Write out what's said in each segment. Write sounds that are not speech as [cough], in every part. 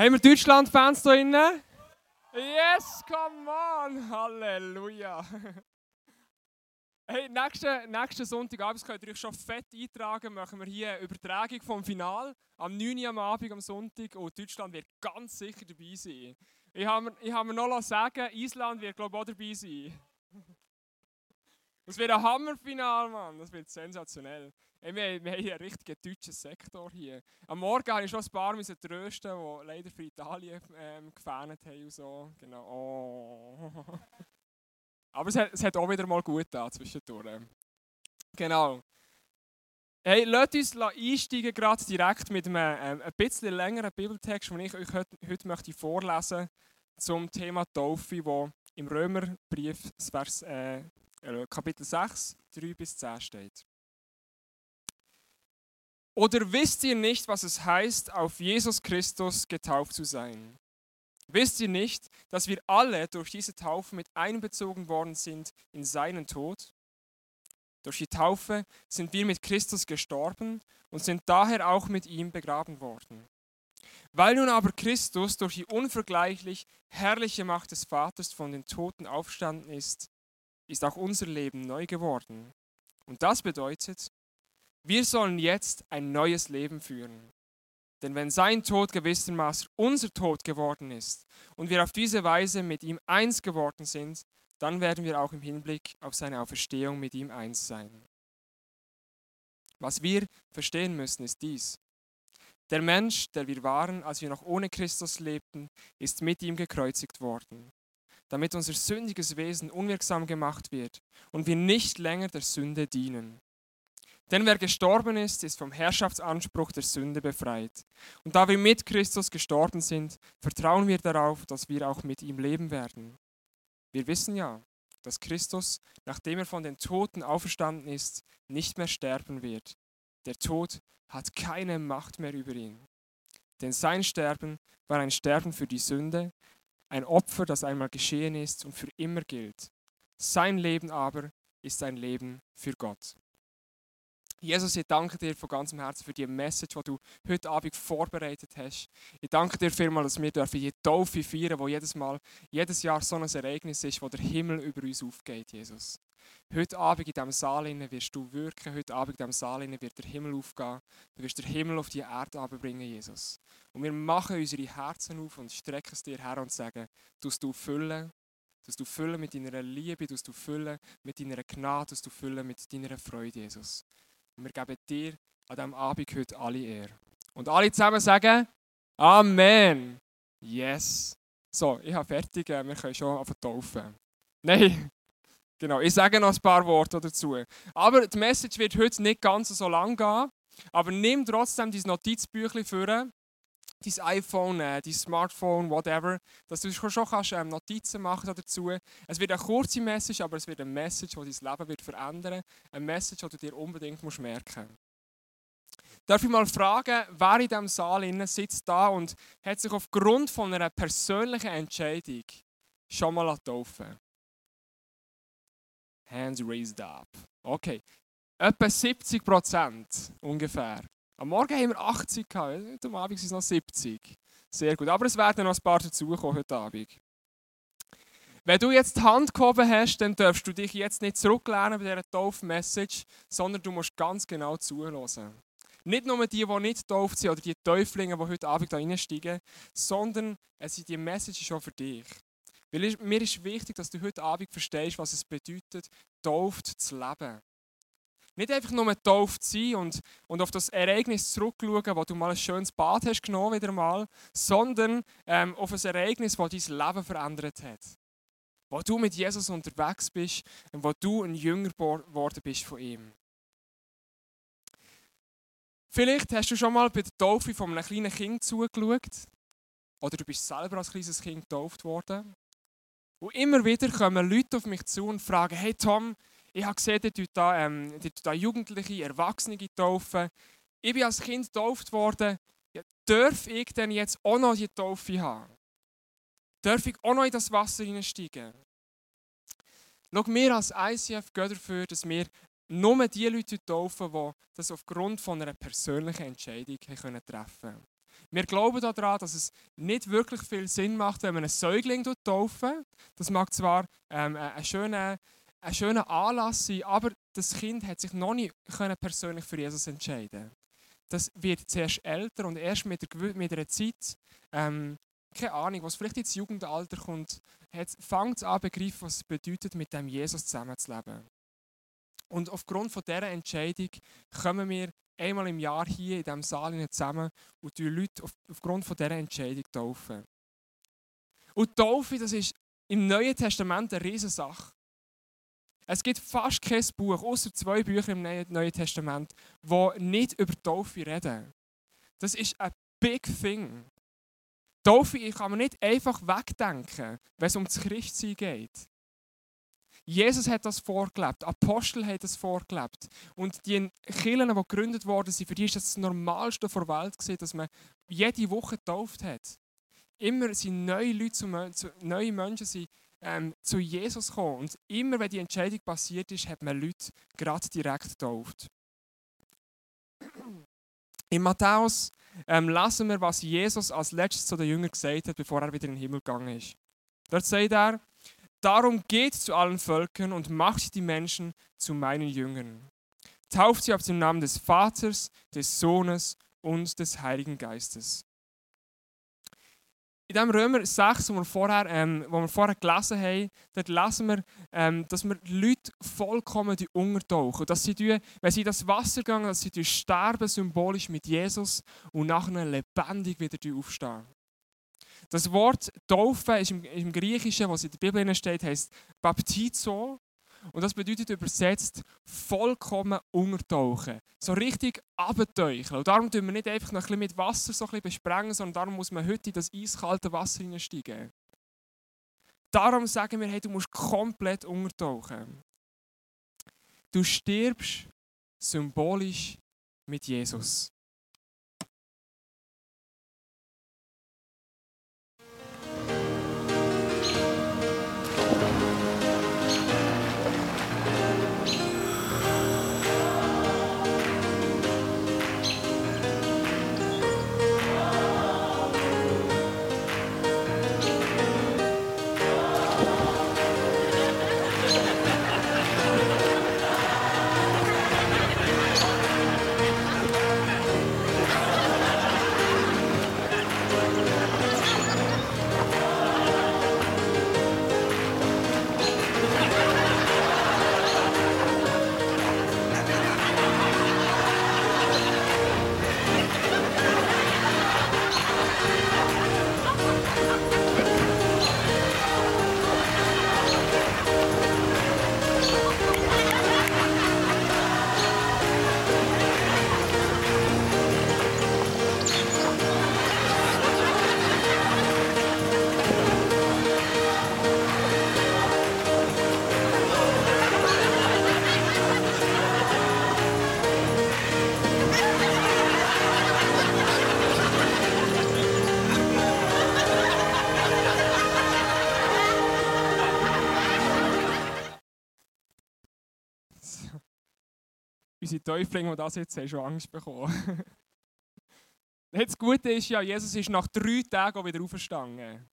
Haben wir Deutschland-Fans da drinnen? Yes, come on! Halleluja! Hey, nächsten, nächsten Sonntagabend könnt ihr euch schon fett eintragen. Machen wir hier eine Übertragung vom Final am 9. Uhr am Abend am Sonntag und Deutschland wird ganz sicher dabei sein. Ich habe mir, ich habe mir noch sagen, Island wird glaube ich auch dabei sein. Das wird ein Hammerfinal, Mann. Das wird sensationell. Hey, wir, wir haben einen richtigen deutschen Sektor hier. Am Morgen habe ich schon ein paar trösten, die leider für Italien ähm, gefähnt haben und so. Genau. Oh. [laughs] Aber es hat, es hat auch wieder mal gut da zwischendurch. Genau. Hey, lasst uns einsteigen gerade direkt mit einem ähm, ein bisschen längeren Bibeltext, den ich euch heute, heute möchte vorlesen zum Thema Taufe, wo im Römerbrief Vers, äh, äh Kapitel 6, 3 bis 10 steht. Oder wisst ihr nicht, was es heißt, auf Jesus Christus getauft zu sein? Wisst ihr nicht, dass wir alle durch diese Taufe mit einbezogen worden sind in seinen Tod? Durch die Taufe sind wir mit Christus gestorben und sind daher auch mit ihm begraben worden. Weil nun aber Christus durch die unvergleichlich herrliche Macht des Vaters von den Toten aufstanden ist, ist auch unser Leben neu geworden. Und das bedeutet, wir sollen jetzt ein neues Leben führen. Denn wenn sein Tod gewissermaßen unser Tod geworden ist und wir auf diese Weise mit ihm eins geworden sind, dann werden wir auch im Hinblick auf seine Auferstehung mit ihm eins sein. Was wir verstehen müssen, ist dies. Der Mensch, der wir waren, als wir noch ohne Christus lebten, ist mit ihm gekreuzigt worden, damit unser sündiges Wesen unwirksam gemacht wird und wir nicht länger der Sünde dienen. Denn wer gestorben ist, ist vom Herrschaftsanspruch der Sünde befreit. Und da wir mit Christus gestorben sind, vertrauen wir darauf, dass wir auch mit ihm leben werden. Wir wissen ja, dass Christus, nachdem er von den Toten auferstanden ist, nicht mehr sterben wird. Der Tod hat keine Macht mehr über ihn. Denn sein Sterben war ein Sterben für die Sünde, ein Opfer, das einmal geschehen ist und für immer gilt. Sein Leben aber ist ein Leben für Gott. Jesus, ich danke dir von ganzem Herzen für die Message, die du heute Abend vorbereitet hast. Ich danke dir vielmals, dass wir dürfen die Taufe feiern, wo jedes Mal, jedes Jahr so ein Ereignis ist, wo der Himmel über uns aufgeht, Jesus. Heute Abend in diesem Saal wirst du wirken, heute Abend in diesem Saal wird der Himmel aufgehen. Du wirst den Himmel auf die Erde bringen, Jesus. Und wir machen unsere Herzen auf und strecken es dir her und sagen, tust du füllen, tust du füllen mit deiner Liebe, tust du füllen mit deiner Gnade, tust du füllen mit deiner Freude, Jesus. Wir geben dir an diesem Abend heute alle Ehre. Und alle zusammen sagen Amen. Yes. So, ich habe fertig. Äh, wir können schon auf taufen. [laughs] Nein. Genau, ich sage noch ein paar Worte dazu. Aber die Message wird heute nicht ganz so lang gehen. Aber nimm trotzdem dein Notizbüchlein vor, dein iPhone, äh, dein Smartphone, whatever, dass du schon kannst, ähm, Notizen machen dazu. Es wird eine kurze Message, aber es wird eine Message, die dein Leben wird verändern. Eine Message, die du dir unbedingt musst merken musst. Darf ich mal fragen, wer in diesem Saal sitzt da und hat sich aufgrund von einer persönlichen Entscheidung schon mal taufen Hands raised up. Okay. Etwa 70 Prozent ungefähr. Am Morgen haben wir 80 gehabt, am Abend sind es noch 70. Sehr gut. Aber es werden noch ein paar dazukommen heute Abend. Wenn du jetzt die Hand gehoben hast, dann darfst du dich jetzt nicht zurücklehnen bei dieser Tauf-Message, sondern du musst ganz genau zuhören. Nicht nur die, die nicht getauft sind oder die Täuflinge, die heute Abend da reinsteigen, sondern es sind die Message schon für dich. Weil mir ist wichtig, dass du heute Abend verstehst, was es bedeutet, tauft zu leben. Nicht einfach nur getauft sein und, und auf das Ereignis zurückschauen, wo du mal ein schönes Bad hast genommen wieder mal, sondern ähm, auf ein Ereignis, das dein Leben verändert hat. Wo du mit Jesus unterwegs bist und wo du ein Jünger geworden bist von ihm. Vielleicht hast du schon mal bei der Taufe von einem kleinen Kind zugeschaut. Oder du bist selber als kleines Kind getauft worden. Und immer wieder kommen Leute auf mich zu und fragen: Hey Tom, ich habe gesehen, tut da, ähm, da Jugendliche, Erwachsene taufen. Ich bin als Kind getauft worden. Ja, darf ich denn jetzt auch noch die Taufe haben? Darf ich auch noch in das Wasser hineinsteigen? Schau, wir als ICF gehen dafür, dass wir nur die Leute taufen, die das aufgrund von einer persönlichen Entscheidung treffen können. Wir glauben daran, dass es nicht wirklich viel Sinn macht, wenn man einen Säugling taufen. Das mag zwar ähm, ein, schöner, ein schöner Anlass sein, aber das Kind hat sich noch nicht persönlich für Jesus entscheiden Das wird zuerst älter und erst mit der, mit der Zeit, ähm, keine Ahnung, was vielleicht ins Jugendalter kommt, fängt es an begreifen, was es bedeutet, mit dem Jesus zusammenzuleben. Und aufgrund von dieser Entscheidung kommen wir einmal im Jahr hier in diesem Saal zusammen und die Leute auf, aufgrund von dieser Entscheidung taufen. Und Taufe, das ist im Neuen Testament eine riesige Sache. Es gibt fast kein Buch, außer zwei Bücher im Neuen Testament, die nicht über Taufe reden. Das ist ein big thing. Taufe kann man nicht einfach wegdenken, wenn es um das Christsein geht. Jesus hat das vorgelebt, Apostel haben das vorgelebt. Und die Kirchen, die gegründet wurden, für die ist das, das Normalste der Welt, dass man jede Woche getauft hat. Immer sind neue Leute, neue Menschen sind, ähm, zu Jesus gekommen. Und immer, wenn die Entscheidung passiert ist, hat man Leute gerade direkt getauft. In Matthäus ähm, lesen wir, was Jesus als letztes zu den Jüngern gesagt hat, bevor er wieder in den Himmel gegangen ist. Dort sagt er, Darum geht zu allen Völkern und macht die Menschen zu meinen Jüngern. Tauft sie auf den Namen des Vaters, des Sohnes und des Heiligen Geistes. In dem Römer 6, wo wir vorher, ähm, wo wir vorher gelesen haben, lesen wir, ähm, dass wir Leute vollkommen die untertauchen. Dass sie, wenn sie in das Wasser gehen, dass sie sterben symbolisch mit Jesus und nachher lebendig wieder aufstehen. Das Wort Taufe ist im, im Griechischen, was in der Bibel steht, heißt Baptizo. Und das bedeutet übersetzt vollkommen untertauchen. So richtig abtauchen. Und darum tun wir nicht einfach noch ein bisschen mit Wasser so ein bisschen besprengen, sondern darum muss man heute in das eiskalte Wasser hineinsteigen. Darum sagen wir, hey, du musst komplett untertauchen. Du stirbst symbolisch mit Jesus. Unsere Täuflinge, die das jetzt haben, schon Angst bekommen. [laughs] das Gute ist ja, Jesus ist nach drei Tagen auch wieder aufgestanden.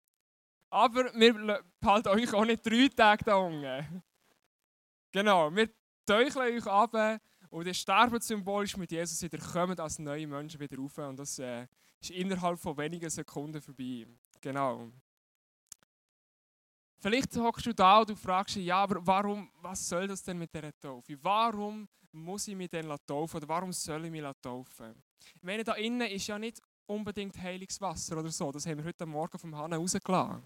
Aber wir behalten euch auch nicht drei Tage da unten. Genau, wir teucheln euch ab und ihr sterben symbolisch mit Jesus wieder, kommen als neue Menschen wieder rauf. Und das äh, ist innerhalb von wenigen Sekunden vorbei. Genau. Vielleicht hockst du da und du fragst dich, ja, aber warum, was soll das denn mit der Taufe? Warum muss ich mich denn taufen oder warum soll ich mich taufen? Ich meine, da innen ist ja nicht unbedingt heiliges Wasser oder so. Das haben wir heute Morgen vom Hahn rausgelassen.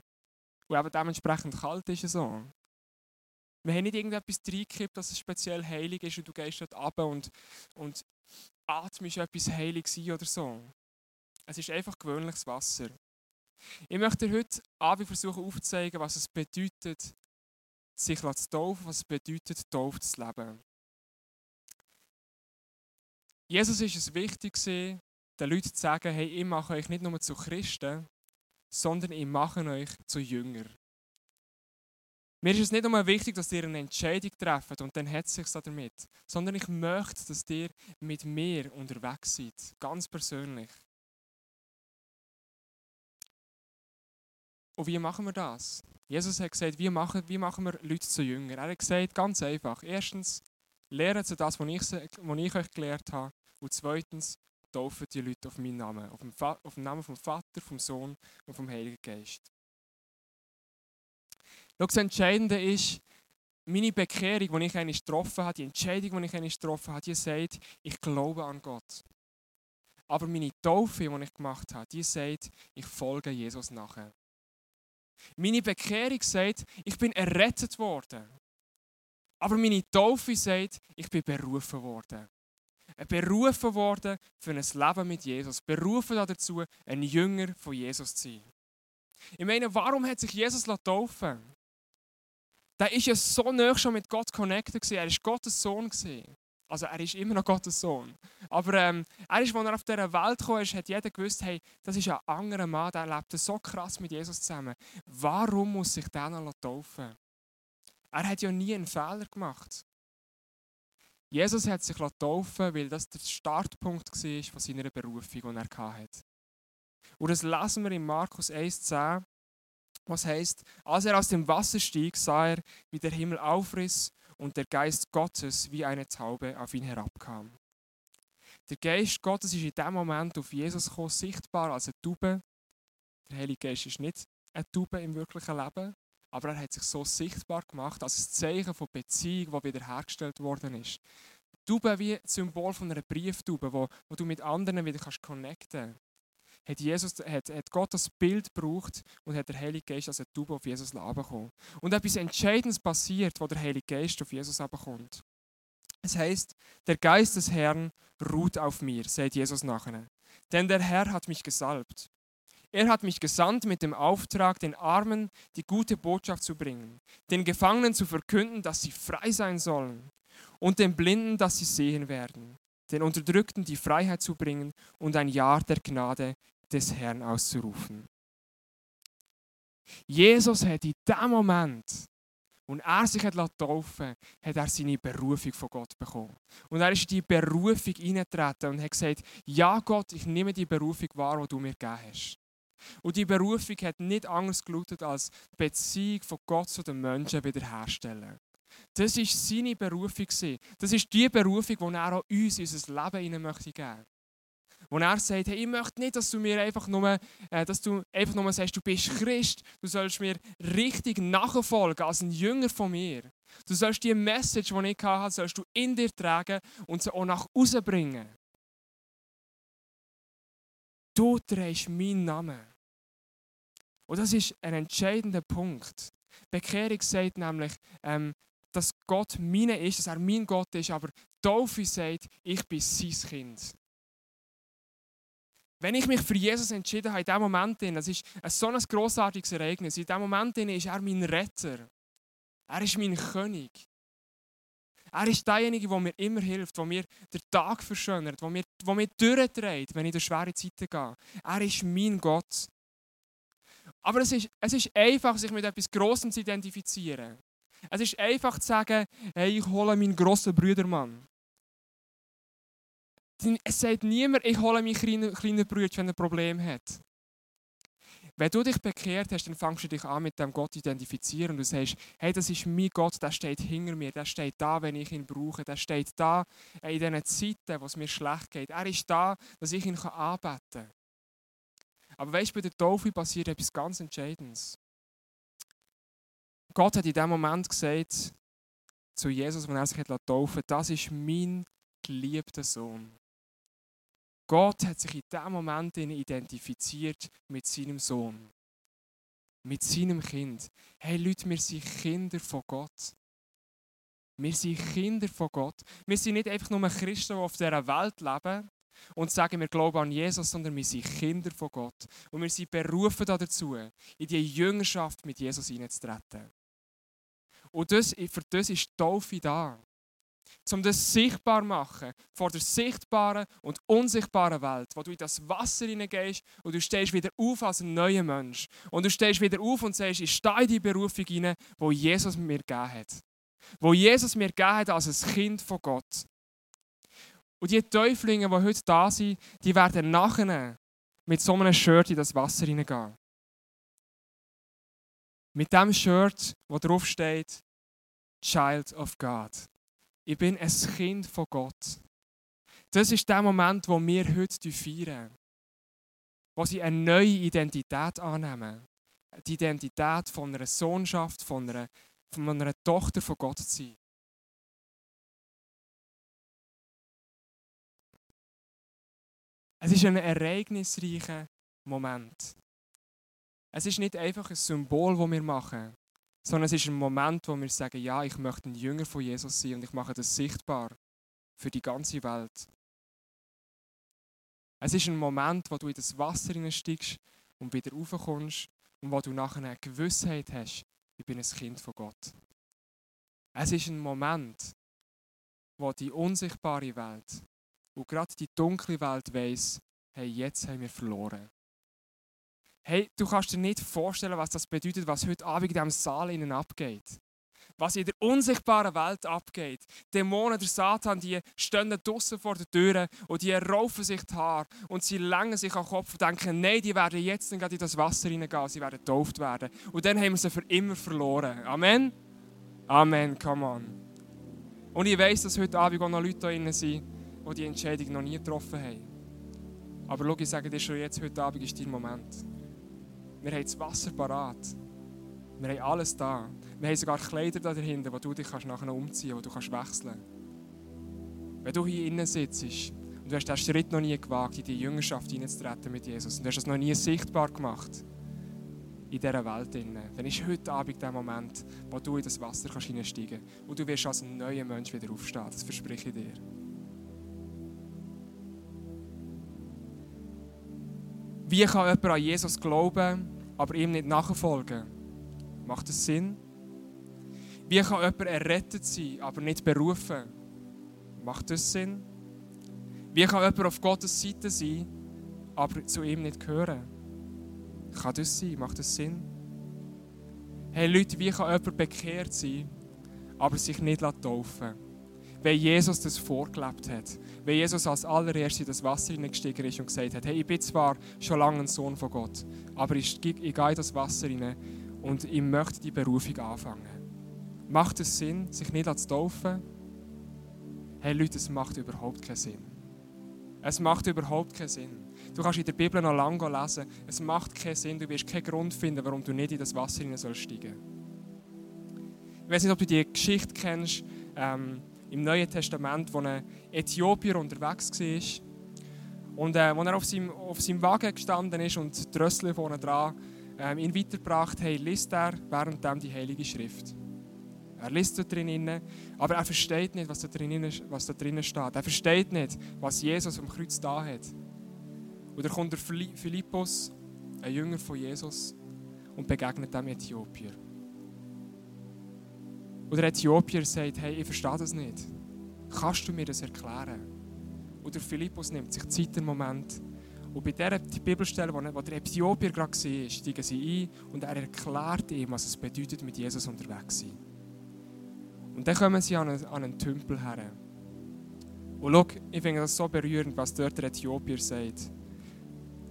Und eben dementsprechend kalt ist es so. Wir haben nicht irgendetwas reingekippt, dass es speziell heilig ist und du gehst dort runter und, und atmest etwas heilig sein oder so. Es ist einfach gewöhnliches Wasser. Ich möchte dir heute Abend versuchen aufzuzeigen, was es bedeutet, sich zu taufen, was es bedeutet, Taufe zu leben. Jesus ist es wichtig, den Leuten zu sagen, hey, ich mache euch nicht nur zu Christen, sondern ich mache euch zu Jünger. Mir ist es nicht nur wichtig, dass ihr eine Entscheidung trefft und dann hat es sich damit, sondern ich möchte, dass ihr mit mir unterwegs seid, ganz persönlich. Und wie machen wir das? Jesus hat gesagt, wie machen, wie machen wir Leute zu Jünger? Er hat gesagt, ganz einfach. Erstens, lernen sie das, was ich, was ich euch gelehrt habe. Und zweitens, taufen die Leute auf meinen Namen. Auf den, auf den Namen vom Vater, vom Sohn und vom Heiligen Geist. Das Entscheidende ist, meine Bekehrung, die ich einmal getroffen habe, die Entscheidung, die ich einmal getroffen habe, die sagt, ich glaube an Gott. Aber meine Taufe, die ich gemacht habe, die sagt, ich folge Jesus nachher. Meine Bekehrung sagt, ich bin errettet worden. Aber meine Taufe sagt, ich bin berufen worden. Berufen worden für ein Leben mit Jesus. Berufen dazu, ein Jünger von Jesus zu sein. Ich meine, warum hat sich Jesus taufen Der ist ja so nah schon mit Gott connected. Er war Gottes Sohn. Also er ist immer noch Gottes Sohn. Aber ähm, er ist, als er auf dieser Welt kam, hat jeder gewusst, hey, das ist ein anderer Mann, der lebt so krass mit Jesus zusammen. Warum muss sich der noch taufen? Er hat ja nie einen Fehler gemacht. Jesus hat sich taufen weil das der Startpunkt war von seiner Berufung, die er hatte. Und das lesen wir in Markus 1,10, was heißt, als er aus dem Wasser stieg, sah er, wie der Himmel aufriss und der Geist Gottes wie eine Taube auf ihn herabkam. Der Geist Gottes ist in dem Moment auf Jesus gekommen, sichtbar als eine Taube. Der Heilige Geist ist nicht eine Taube im wirklichen Leben, aber er hat sich so sichtbar gemacht als ein Zeichen von Beziehung, die wiederhergestellt worden ist. Die Taube wie ein Symbol von einer Brieftaube, wo, wo du mit anderen wieder kannst connecten hat, Jesus, hat, hat Gott das Bild gebraucht und hat der Heilige Geist als eine Taube auf Jesus bekommen. Und etwas Entscheidendes passiert, wo der Heilige Geist auf Jesus kommt. Es heißt, der Geist des Herrn ruht auf mir, sagt Jesus nachher. Denn der Herr hat mich gesalbt. Er hat mich gesandt mit dem Auftrag, den Armen die gute Botschaft zu bringen, den Gefangenen zu verkünden, dass sie frei sein sollen, und den Blinden, dass sie sehen werden, den Unterdrückten die Freiheit zu bringen und ein Jahr der Gnade des Herrn auszurufen. Jesus hat in dem Moment, und er sich hat taufen hat er seine Berufung von Gott bekommen. Und er ist in die Berufung hineingetreten und hat gesagt, ja Gott, ich nehme die Berufung wahr, die du mir gegeben hast. Und die Berufung hat nicht anders gelautet, als die Beziehung von Gott zu den Menschen wiederherstellen. Das war seine Berufung. Das ist die Berufung, die er auch uns unser Leben geben möchte wo er sagt, hey, ich möchte nicht, dass du mir einfach nur, äh, dass du einfach nur sagst, du bist Christ, du sollst mir richtig nachfolgen als ein Jünger von mir. Du sollst die Message, die ich hatte, sollst du in dir tragen und sie auch nach außen bringen. Du trägst meinen Namen. Und das ist ein entscheidender Punkt. Bekehrung sagt nämlich, ähm, dass Gott meine ist, dass er mein Gott ist, aber Taufe sagt, ich bin sein Kind. Wenn ich mich für Jesus entschieden habe, in diesem Moment, das ist so ein grossartiges Ereignis, in diesem Moment ist er mein Retter. Er ist mein König. Er ist derjenige, der mir immer hilft, der mir den Tag verschönert, der mir, mir durchträgt, wenn ich durch schwere Zeiten gehe. Er ist mein Gott. Aber es ist, es ist einfach, sich mit etwas Grossem zu identifizieren. Es ist einfach zu sagen, hey, ich hole meinen grossen Brüdermann. Es sagt niemand, ich hole meinen kleinen, kleinen Bruder, wenn er ein Problem hat. Wenn du dich bekehrt hast, dann fängst du dich an mit dem Gott zu identifizieren du sagst, hey, das ist mein Gott, der steht hinter mir, der steht da, wenn ich ihn brauche, der steht da in diesen Zeiten, wo es mir schlecht geht. Er ist da, dass ich ihn anbeten kann. Aber weißt du, bei der Taufe passiert etwas ganz Entscheidendes. Gott hat in dem Moment gesagt zu Jesus, wenn er sich taufen hat, das ist mein geliebter Sohn. Gott hat sich in dem Moment identifiziert mit seinem Sohn, mit seinem Kind. Hey Leute, wir sind Kinder von Gott. Wir sind Kinder von Gott. Wir sind nicht einfach nur Christen, die auf dieser Welt leben und sagen, wir glauben an Jesus, sondern wir sind Kinder von Gott. Und wir sind berufen dazu, in die Jüngerschaft mit Jesus hineinzutreten. Und das, für das ist die Taufe da um das sichtbar zu machen vor der sichtbaren und unsichtbaren Welt, wo du in das Wasser hineingehst und du stehst wieder auf als ein neuer Mensch. Und du stehst wieder auf und sagst, ich stehe in die Berufung hinein, wo Jesus mir gegeben hat. Wo Jesus mir gegeben hat als ein Kind von Gott. Und die Täuflinge, die heute da sind, die werden nachher mit so einem Shirt in das Wasser hineingehen. Mit dem Shirt, wo drauf steht, Child of God. Ich bin ein Kind von Gott. Das ist der Moment, wo wir heute feiern. Wo sie eine neue Identität annehmen. Die Identität von einer Sohnschaft, von einer, von einer Tochter von Gott zu sein. Es ist ein ereignisreicher Moment. Es ist nicht einfach ein Symbol, das wir machen, sondern es ist ein Moment, wo wir sagen, ja, ich möchte ein Jünger von Jesus sein und ich mache das sichtbar für die ganze Welt. Es ist ein Moment, wo du in das Wasser hineinsteigst und wieder raufkommst und wo du nachher eine Gewissheit hast, ich bin ein Kind von Gott. Es ist ein Moment, wo die unsichtbare Welt und gerade die dunkle Welt weiss, hey, jetzt haben wir verloren. Hey, du kannst dir nicht vorstellen, was das bedeutet, was heute Abend in diesem Saal innen abgeht. Was in der unsichtbaren Welt abgeht. Dämonen, der Satan, die stehen draußen vor der Tür und die raufen sich die Haare und sie längen sich am Kopf und denken, nein, die werden jetzt in das Wasser hineingehen, sie werden getauft werden. Und dann haben wir sie für immer verloren. Amen? Amen, come on. Und ich weiß, dass heute Abend auch noch Leute da sind, die die Entscheidung noch nie getroffen haben. Aber schau, ich sage dir schon jetzt, heute Abend ist dein Moment. Wir haben das Wasser parat. Wir haben alles da. Wir haben sogar Kleider da dahinter, wo du dich nachher umziehen kannst, wo du kannst wechseln kannst. Wenn du hier innen sitzt und du hast diesen Schritt noch nie gewagt, in die Jüngerschaft hineinzutreten mit Jesus und du hast es noch nie sichtbar gemacht in dieser Welt, dann ist heute Abend der Moment, wo du in das Wasser hineinsteigen kannst und du wirst als neuer Mensch wieder aufstehen. Das verspreche ich dir. Wie kann jemand an Jesus glauben, aber ihm nicht nachfolgen? Macht das Sinn? Wie kann jemand errettet sein, aber nicht berufen? Macht das Sinn? Wie kann jemand auf Gottes Seite sein, aber zu ihm nicht gehören? Kann das sein? Macht das Sinn? Hey Leute, wie kann jemand bekehrt sein, aber sich nicht taufen lassen? Weil Jesus das vorgelebt hat. Weil Jesus als allererstes in das Wasser hineingestiegen ist und gesagt hat, hey, ich bin zwar schon lange ein Sohn von Gott, aber ich, ich gehe in das Wasser hinein und ich möchte die Berufung anfangen. Macht es Sinn, sich nicht zu taufen? Hey Leute, es macht überhaupt keinen Sinn. Es macht überhaupt keinen Sinn. Du kannst in der Bibel noch lange lesen. Es macht keinen Sinn. Du wirst keinen Grund finden, warum du nicht in das Wasser hinein sollst steigen. Ich weiß nicht, ob du die Geschichte kennst. Ähm, im Neuen Testament, wo ein Äthiopier unterwegs war. Und äh, als er auf seinem, auf seinem Wagen gestanden ist und die Rössli vorne dran ähm, ihn weitergebracht haben, liest er währenddem die Heilige Schrift. Er liest da drin, aber er versteht nicht, was da, drin, was da drinnen steht. Er versteht nicht, was Jesus am Kreuz da hat. Und dann kommt der Philippus, ein Jünger von Jesus, und begegnet dem Äthiopier. Und der Äthiopier sagt, hey, ich verstehe das nicht. Kannst du mir das erklären? Und der Philippus nimmt sich Zeit im Moment. Und bei dieser die Bibelstelle, wo der Äthiopier gerade war, steigen sie ein und er erklärt ihm, was es bedeutet, mit Jesus unterwegs zu sein. Und dann kommen sie an einen, an einen Tümpel her. Und schau, ich finde das so berührend, was dort der Äthiopier sagt.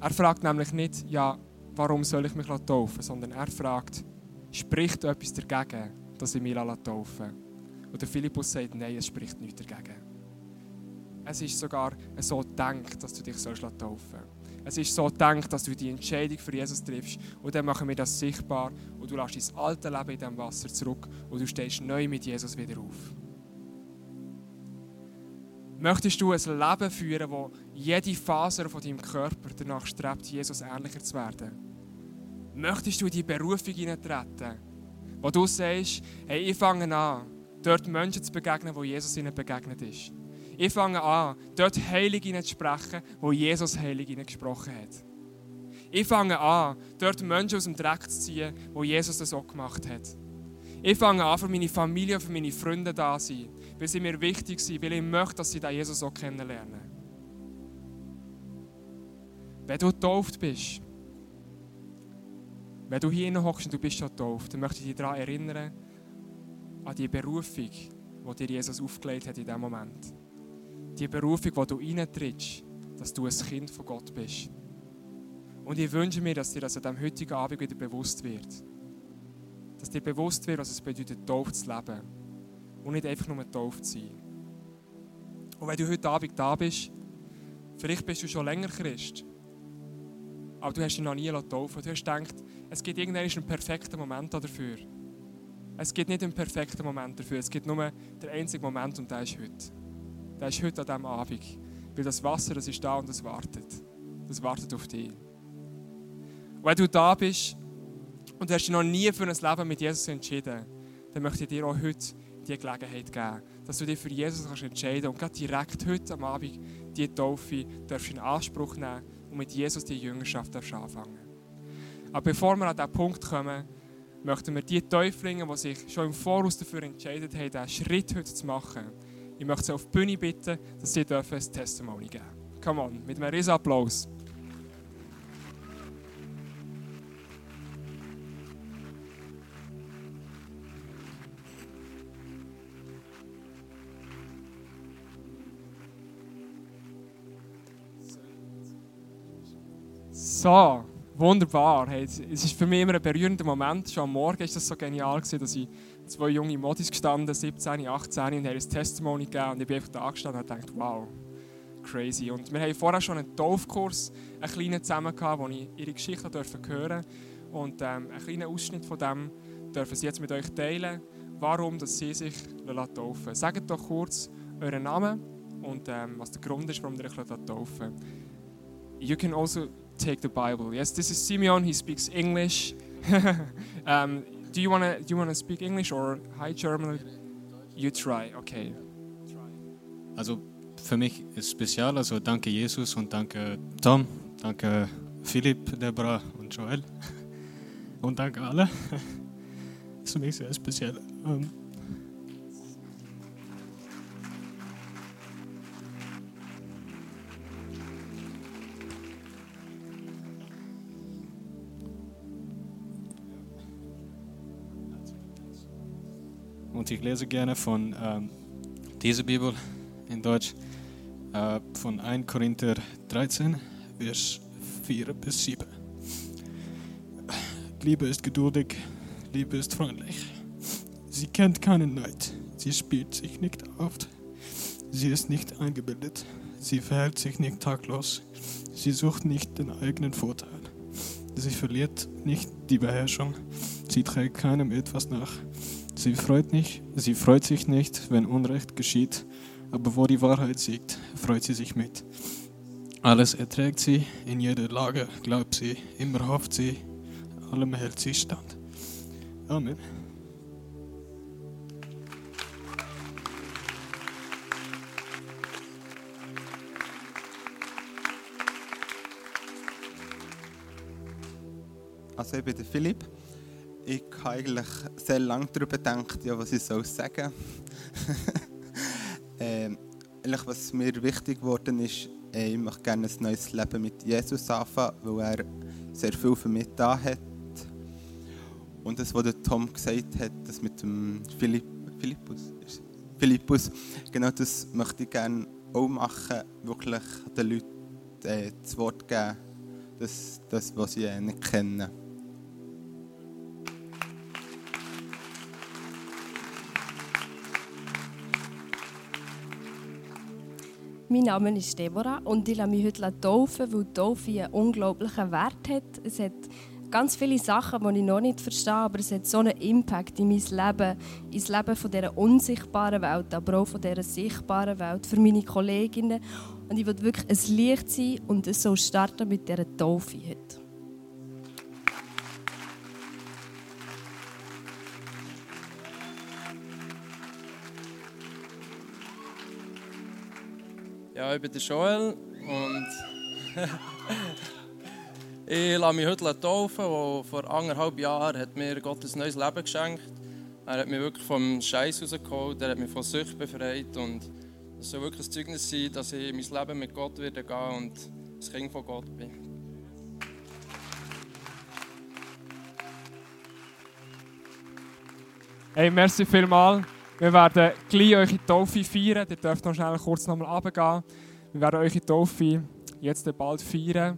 Er fragt nämlich nicht, ja, warum soll ich mich taufen, sondern er fragt, spricht etwas dagegen, dass ich mich taufen lasse. Und der Philippus sagt, nein, es spricht nichts dagegen. Es ist sogar so gedacht, dass du dich taufen sollst. Es ist so gedacht, dass du die Entscheidung für Jesus triffst. Und dann machen wir das sichtbar. Und du lässt dein alte Leben in diesem Wasser zurück. Und du stehst neu mit Jesus wieder auf. Möchtest du ein Leben führen, wo jede Faser von deinem Körper danach strebt, Jesus ähnlicher zu werden? Möchtest du in die Berufung hineintreten? Wo du sagst, hey, ich fange an, dort Menschen zu begegnen, wo Jesus ihnen begegnet ist. Ich fange an, dort heilig ihnen zu sprechen, wo Jesus heilig ihnen gesprochen hat. Ich fange an, dort Menschen aus dem Dreck zu ziehen, wo Jesus das auch gemacht hat. Ich fange an, für meine Familie und für meine Freunde da zu sein, weil sie mir wichtig sind, weil ich möchte, dass sie Jesus auch kennenlernen. Wenn du getauft bist, wenn du hier hockst und du bist schon getauft, dann möchte ich dich daran erinnern, an die Berufung, die dir Jesus aufgelegt hat in diesem Moment. Die Berufung, wo du reintrittst, dass du ein Kind von Gott bist. Und ich wünsche mir, dass dir das an diesem heutigen Abend wieder bewusst wird. dass dir bewusst wird, was es bedeutet, Taufe zu leben. Und nicht einfach nur Taufe zu sein. Und wenn du heute Abend da bist, vielleicht bist du schon länger Christ, aber du hast dich noch nie taufen Du hast gedacht, es gibt irgendeinen perfekten Moment dafür. Es gibt nicht einen perfekten Moment dafür, es gibt nur den einzigen Moment und der ist heute. Der ist heute an diesem Abend. Weil das Wasser, das ist da und das wartet. Das wartet auf dich. Und wenn du da bist und du hast dich noch nie für ein Leben mit Jesus entschieden, dann möchte ich dir auch heute die Gelegenheit geben, dass du dich für Jesus kannst entscheiden und gerade direkt heute am Abend die Taufe darfst in Anspruch nehmen und mit Jesus die Jüngerschaft anfangen Aber bevor wir an diesen Punkt kommen, möchten wir die Täuflinge, die sich schon im Voraus dafür entschieden haben, diesen Schritt heute zu machen, ich möchte sie auf die Bühne bitten, dass sie ein Testimony geben dürfen. Come on, mit einem riesen Applaus. So, wunderbar. Hey, es ist für mich immer ein berührender Moment. Schon am Morgen war das so genial, gewesen, dass ich zwei junge Modis gestanden, 17, 18, und haben ein Testimony gegeben. Und ich bin einfach da gestanden und gedacht, wow, crazy. Und wir haben vorher schon einen Taufkurs, einen kleinen zusammen gehabt, wo ich ihre Geschichte dürfen hören Und ähm, einen kleinen Ausschnitt von dem dürfen sie jetzt mit euch teilen, warum dass sie sich taufen lassen. Sagt doch kurz euren Namen und ähm, was der Grund ist, warum ihr euch taufen You can also take the Bible. Yes, this is Simeon. He speaks English. [laughs] um, do you wanna do you wanna speak English or High German? You try. Okay. Also für mich ist speziell. Also danke Jesus und danke Tom, danke Philipp, Deborah und Joel [laughs] und danke alle. Das [laughs] ist für mich sehr speziell. Um, Und ich lese gerne von ähm, dieser Bibel in Deutsch, äh, von 1 Korinther 13, Vers 4 bis 7. Liebe ist geduldig, Liebe ist freundlich. Sie kennt keinen Neid, sie spielt sich nicht auf. Sie ist nicht eingebildet, sie verhält sich nicht taglos, sie sucht nicht den eigenen Vorteil. Sie verliert nicht die Beherrschung, sie trägt keinem etwas nach. Sie freut, nicht, sie freut sich nicht, wenn Unrecht geschieht, aber wo die Wahrheit siegt, freut sie sich mit. Alles erträgt sie, in jeder Lage glaubt sie, immer hofft sie, allem hält sie stand. Amen. Also ich bin Philipp ich habe eigentlich sehr lange darüber gedacht, ja, was ich soll sagen [laughs] ähm, Was mir wichtig geworden ist, äh, ich möchte gerne ein neues Leben mit Jesus anfangen, weil er sehr viel für mich da hat. Und das, was Tom gesagt hat, das mit dem Philipp, Philippus, Philippus, genau das möchte ich gerne auch machen, wirklich den Leuten äh, das Wort geben, das, das was sie nicht kennen. Mein Name ist Deborah und ich lasse mich heute taufen, weil Taufe einen unglaublichen Wert hat. Es hat ganz viele Sachen, die ich noch nicht verstehe, aber es hat so einen Impact in mein Leben, ins Leben von dieser unsichtbaren Welt, aber auch von dieser sichtbaren Welt, für meine Kolleginnen. Und ich will wirklich ein Licht sein und es soll starten mit dieser Taufe heute. Ich bin der Joel und [laughs] ich lasse mich heute taufen. Wo vor anderthalb Jahren hat mir Gott ein neues Leben geschenkt. Er hat mich wirklich vom Scheiß rausgeholt, er hat mich von Sucht befreit und es soll wirklich ein Zeugnis sein, dass ich mein Leben mit Gott wieder gehen und das Kind von Gott bin. Hey, merci vielmals. Wir werden gleich eure Taufe feiern. Ihr dürft noch schnell kurz nochmal runtergehen. Wir werden eure Taufe jetzt bald feiern.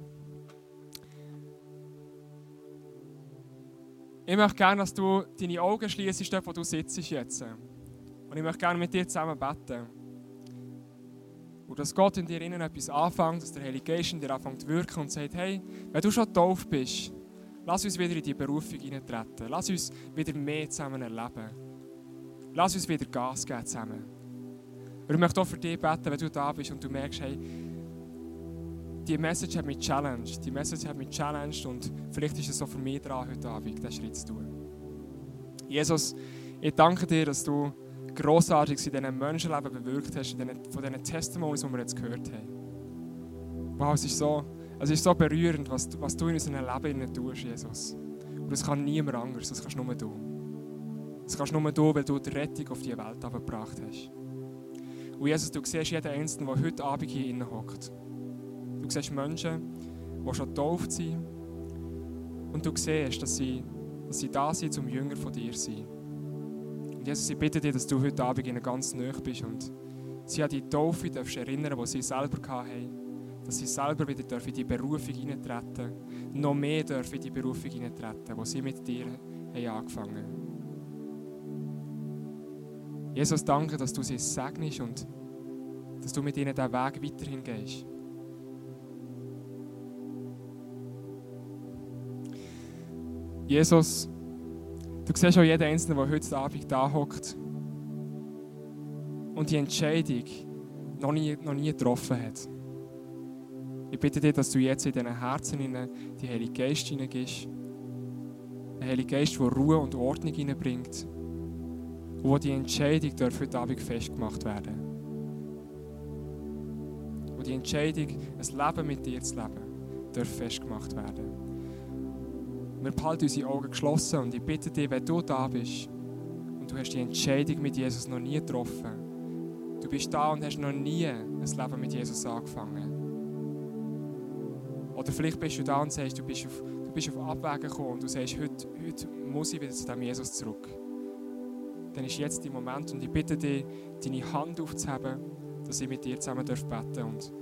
Ich möchte gerne, dass du deine Augen schließt, wo du sitzt jetzt. Und ich möchte gerne mit dir zusammen beten. Und dass Gott in dir innen etwas anfängt, dass der Heilige Geist in dir anfängt zu wirken und sagt, hey, wenn du schon tauf bist, lass uns wieder in die Berufung hineintreten. Lass uns wieder mehr zusammen erleben. Lass uns wieder Gas geben zusammen. Und ich möchte auch für dich beten, wenn du da bist und du merkst, hey, die Message hat mich challenged. Die Message hat mich challenged und vielleicht ist es so für mich dran, heute Abend diesen Schritt zu tun. Jesus, ich danke dir, dass du Grossartiges in diesen Menschenleben bewirkt hast, von diesen Testimonies, die wir jetzt gehört haben. Wow, es ist so, es ist so berührend, was, was du in unserem Leben tust, Jesus. Und das kann niemand anders, das kannst nur du. Das kannst nur du, weil du die Rettung auf die Welt gebracht hast. Und Jesus, du siehst jeden Einzelnen, der heute Abend hier innen hockt. Du siehst Menschen, die schon getauft sind. Und du siehst, dass sie, dass sie da sind, um Jünger von dir zu sein. Und Jesus, ich bitte dich, dass du heute Abend ihnen ganz nahe bist und sie an die Taufe darfst erinnern, die sie selber hatten. Dass sie selber wieder in die Berufung hineintreten Noch mehr dürfen in die Berufung hineintreten, die sie mit dir haben angefangen haben. Jesus, danke, dass du sie segnest und dass du mit ihnen diesen Weg weiterhin gehst. Jesus, du siehst auch jeden Einzelnen, der heute Abend da hockt und die Entscheidung noch nie, noch nie getroffen hat. Ich bitte dich, dass du jetzt in diesen Herzen die Heilige Geist hineingibst. Ein Heiliger Geist, der Ruhe und Ordnung hineinbringt. Und wo die Entscheidung darf heute Abend festgemacht werden. Wo die Entscheidung, ein Leben mit dir zu leben, darf festgemacht werden. Wir behalten unsere Augen geschlossen und ich bitte dich, wenn du da bist und du hast die Entscheidung mit Jesus noch nie getroffen, du bist da und hast noch nie ein Leben mit Jesus angefangen. Oder vielleicht bist du da und sagst, du bist auf, du bist auf Abwägen gekommen und du sagst, heute, heute muss ich wieder zu dem Jesus zurück. Dann ist jetzt der Moment und ich bitte dich, deine Hand aufzuheben, dass ich mit dir zusammen beten darf und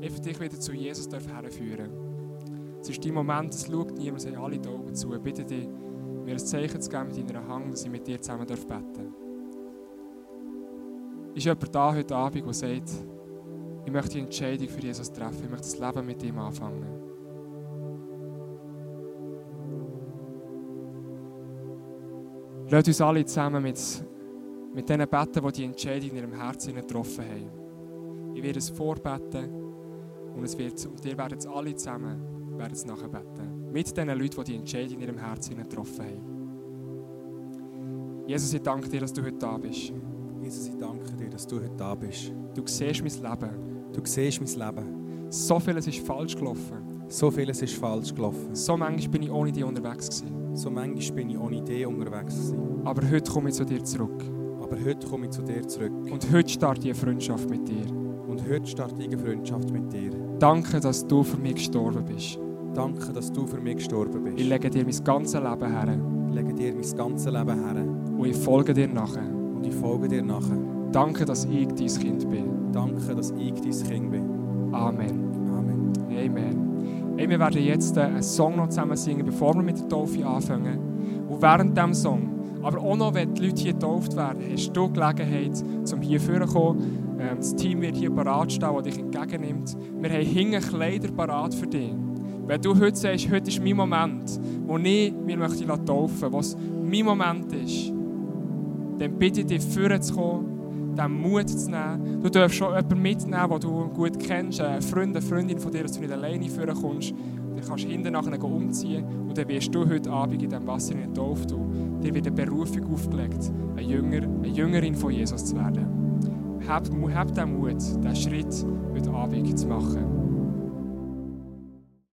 ich dich wieder zu Jesus herführen darf. Es ist dein Moment, es schaut niemand, haben alle die Augen zu. Ich bitte dich, mir ein Zeichen zu geben mit deiner Hand, dass ich mit dir zusammen beten darf. Ist jemand da heute Abend, der sagt, ich möchte die Entscheidung für Jesus treffen, ich möchte das Leben mit ihm anfangen? Lasst uns alle zusammen mit, mit denen beten, die die Entscheidung in ihrem Herzen getroffen haben. Ich werde es vorbeten und, es wird, und ihr werdet es alle zusammen werden es nachher beten. Mit den Leuten, die die Entscheidung in ihrem Herzen getroffen haben. Jesus, ich danke dir, dass du heute da bist. Jesus, ich danke dir, dass du heute da bist. Du siehst mein Leben. Du siehst mein Leben. So vieles ist falsch gelaufen. So vieles ist falsch gelaufen. So manchmal bin ich ohne dich unterwegs gewesen. So manchmal bin ich ohne dich unterwegs gewesen. Aber heute komme ich zu dir zurück. Aber heute komme ich zu dir zurück. Und heute starte ich eine Freundschaft mit dir. Und heute starte ich eine Freundschaft mit dir. Danke, dass du für mich gestorben bist. Danke, dass du für mich gestorben bist. Ich lege dir mein ganzes Leben her. Ich lege dir mein ganzes Leben her. Und ich folge dir nachher. Und ich folge dir nachher. Danke, dass ich dein Kind bin. Danke, dass ich dein Kind bin. Amen. Amen. Amen. Hey, wir werden jetzt äh, einen Song noch zusammen singen, bevor wir mit der Taufe anfangen. Und während diesem Song, aber auch noch, wenn die Leute hier getauft werden, hast du Gelegenheit, um hier vorzukommen. Ähm, das Team wird hier parat stehen, das dich entgegennimmt. Wir haben hinten Kleider parat für dich. Wenn du heute sagst, heute ist mein Moment, wo ich mir taufen möchte, was mein Moment ist, dann bitte ich dich, vorzukommen, den Mut zu nehmen. Du darfst schon jemanden mitnehmen, den du gut kennst, eine Freund, eine Freundin von dir, dass du nicht alleine vorkommst. Dann kannst du hinten nachher umziehen und dann wirst du heute Abend in diesem Wasser in getauft und dir wird eine Berufung aufgelegt, ein Jünger, eine Jüngerin von Jesus zu werden. Hab, hab den Mut, diesen Schritt heute Abend zu machen.